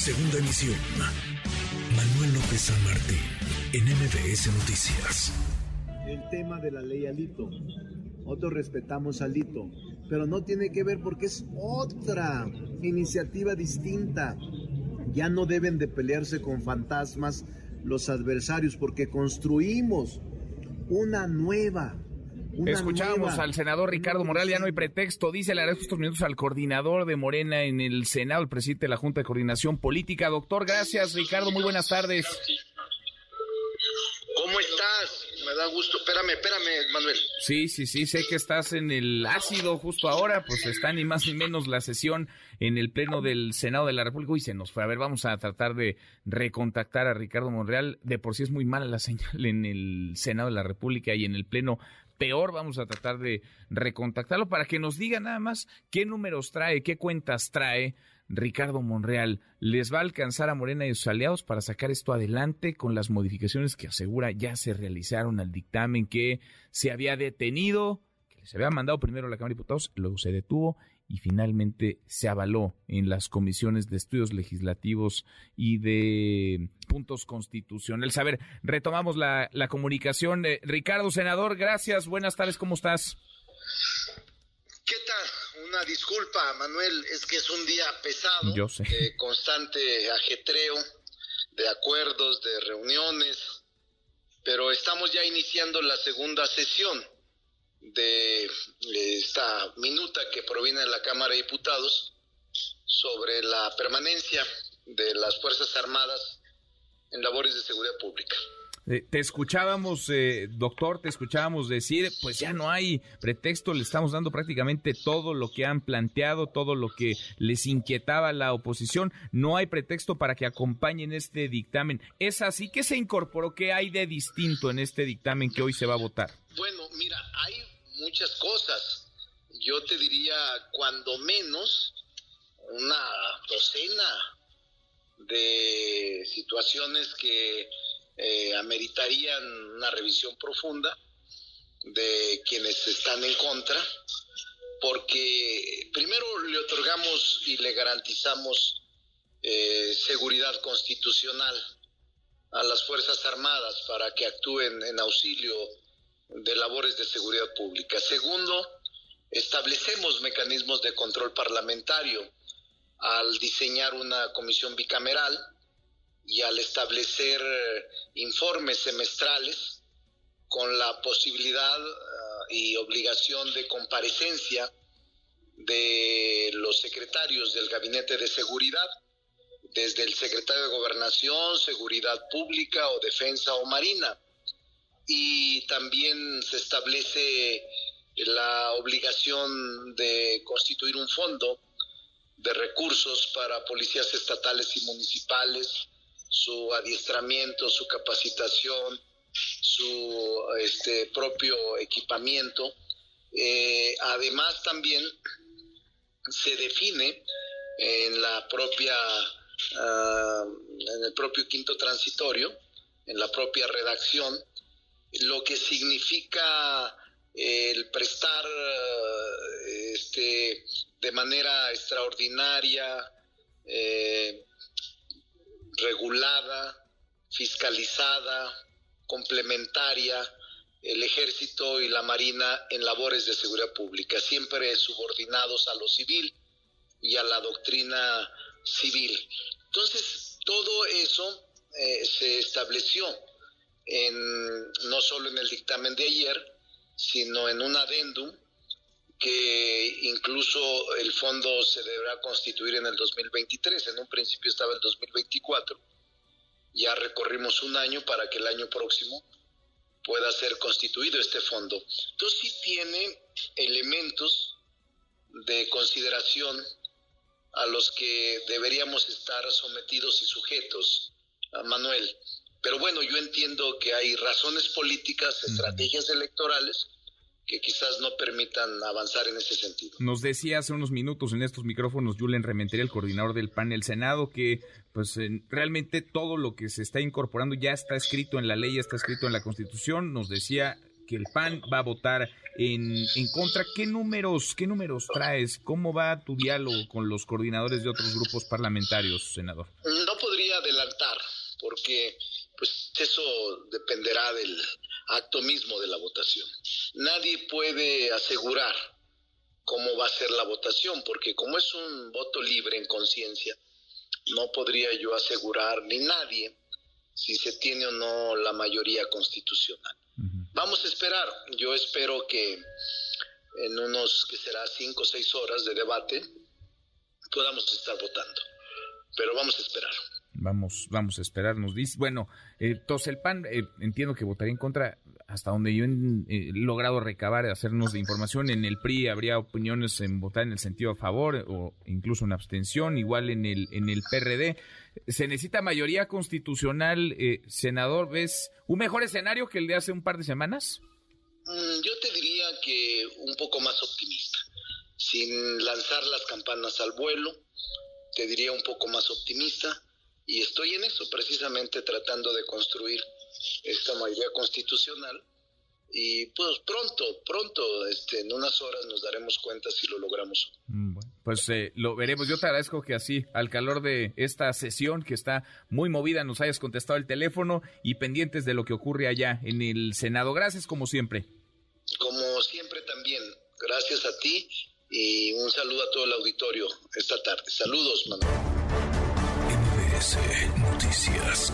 Segunda emisión. Manuel López San Martín, en MBS Noticias. El tema de la ley Alito. Nosotros respetamos a Alito, pero no tiene que ver porque es otra iniciativa distinta. Ya no deben de pelearse con fantasmas los adversarios porque construimos una nueva Escuchábamos al senador Ricardo Morales, ya no hay pretexto, dice, le agradezco estos minutos al coordinador de Morena en el Senado, el presidente de la Junta de Coordinación Política. Doctor, gracias, Ricardo, muy buenas tardes. Me da gusto. Espérame, espérame, Manuel. Sí, sí, sí, sé que estás en el ácido justo ahora, pues está ni más ni menos la sesión en el Pleno del Senado de la República y se nos fue. A ver, vamos a tratar de recontactar a Ricardo Monreal. De por sí es muy mala la señal en el Senado de la República y en el Pleno peor. Vamos a tratar de recontactarlo para que nos diga nada más qué números trae, qué cuentas trae Ricardo Monreal. ¿Les va a alcanzar a Morena y sus aliados para sacar esto adelante con las modificaciones que asegura ya se realizaron al dictamen que se había detenido, que se había mandado primero a la Cámara de Diputados, luego se detuvo y finalmente se avaló en las comisiones de estudios legislativos y de puntos constitucionales. A ver, retomamos la, comunicación. Eh, Ricardo, senador, gracias. Buenas tardes, ¿cómo estás? Una disculpa, Manuel, es que es un día pesado, Yo sé. de constante ajetreo, de acuerdos, de reuniones, pero estamos ya iniciando la segunda sesión de esta minuta que proviene de la Cámara de Diputados sobre la permanencia de las Fuerzas Armadas en labores de seguridad pública. Eh, te escuchábamos, eh, doctor, te escuchábamos decir, pues ya no hay pretexto, le estamos dando prácticamente todo lo que han planteado, todo lo que les inquietaba la oposición, no hay pretexto para que acompañen este dictamen. ¿Es así que se incorporó? ¿Qué hay de distinto en este dictamen que hoy se va a votar? Bueno, mira, hay muchas cosas. Yo te diría, cuando menos, una docena de situaciones que eh, ameritarían una revisión profunda de quienes están en contra, porque primero le otorgamos y le garantizamos eh, seguridad constitucional a las Fuerzas Armadas para que actúen en auxilio de labores de seguridad pública. Segundo, establecemos mecanismos de control parlamentario al diseñar una comisión bicameral y al establecer eh, informes semestrales con la posibilidad eh, y obligación de comparecencia de los secretarios del Gabinete de Seguridad, desde el secretario de Gobernación, Seguridad Pública o Defensa o Marina. Y también se establece la obligación de constituir un fondo de recursos para policías estatales y municipales, su adiestramiento, su capacitación, su este, propio equipamiento. Eh, además también se define en la propia ah, en el propio quinto transitorio, en la propia redacción, lo que significa el prestar este, de manera extraordinaria, eh, regulada, fiscalizada, complementaria, el ejército y la marina en labores de seguridad pública, siempre subordinados a lo civil y a la doctrina civil. Entonces, todo eso se estableció en, no solo en el dictamen de ayer, sino en un adendum que incluso el fondo se deberá constituir en el 2023, en un principio estaba el 2024, ya recorrimos un año para que el año próximo pueda ser constituido este fondo. Entonces sí tiene elementos de consideración a los que deberíamos estar sometidos y sujetos, Manuel. Pero bueno, yo entiendo que hay razones políticas, estrategias electorales que quizás no permitan avanzar en ese sentido. Nos decía hace unos minutos en estos micrófonos Julen Rementería, el coordinador del PAN el Senado, que pues realmente todo lo que se está incorporando ya está escrito en la ley, ya está escrito en la Constitución. Nos decía que el PAN va a votar en, en contra. ¿Qué números, qué números traes? ¿Cómo va tu diálogo con los coordinadores de otros grupos parlamentarios, senador? No podría adelantar, porque pues eso dependerá del acto mismo de la votación. Nadie puede asegurar cómo va a ser la votación, porque como es un voto libre en conciencia, no podría yo asegurar ni nadie si se tiene o no la mayoría constitucional. Vamos a esperar. Yo espero que en unos, que será cinco o seis horas de debate, podamos estar votando. Pero vamos a esperar. Vamos, vamos a esperar, nos dice. Bueno, eh, Toselpan, eh, entiendo que votaría en contra, hasta donde yo he logrado recabar, hacernos de información. En el PRI habría opiniones en votar en el sentido a favor o incluso una abstención, igual en el, en el PRD. ¿Se necesita mayoría constitucional, eh, senador? ¿Ves un mejor escenario que el de hace un par de semanas? Mm, yo te diría que un poco más optimista. Sin lanzar las campanas al vuelo, te diría un poco más optimista y estoy en eso, precisamente tratando de construir esta mayoría constitucional y pues pronto, pronto, este, en unas horas nos daremos cuenta si lo logramos. Mm, pues eh, lo veremos. Yo te agradezco que así, al calor de esta sesión que está muy movida, nos hayas contestado el teléfono y pendientes de lo que ocurre allá en el Senado. Gracias como siempre. Como siempre también, gracias a ti y un saludo a todo el auditorio esta tarde. Saludos, Manuel. Noticias.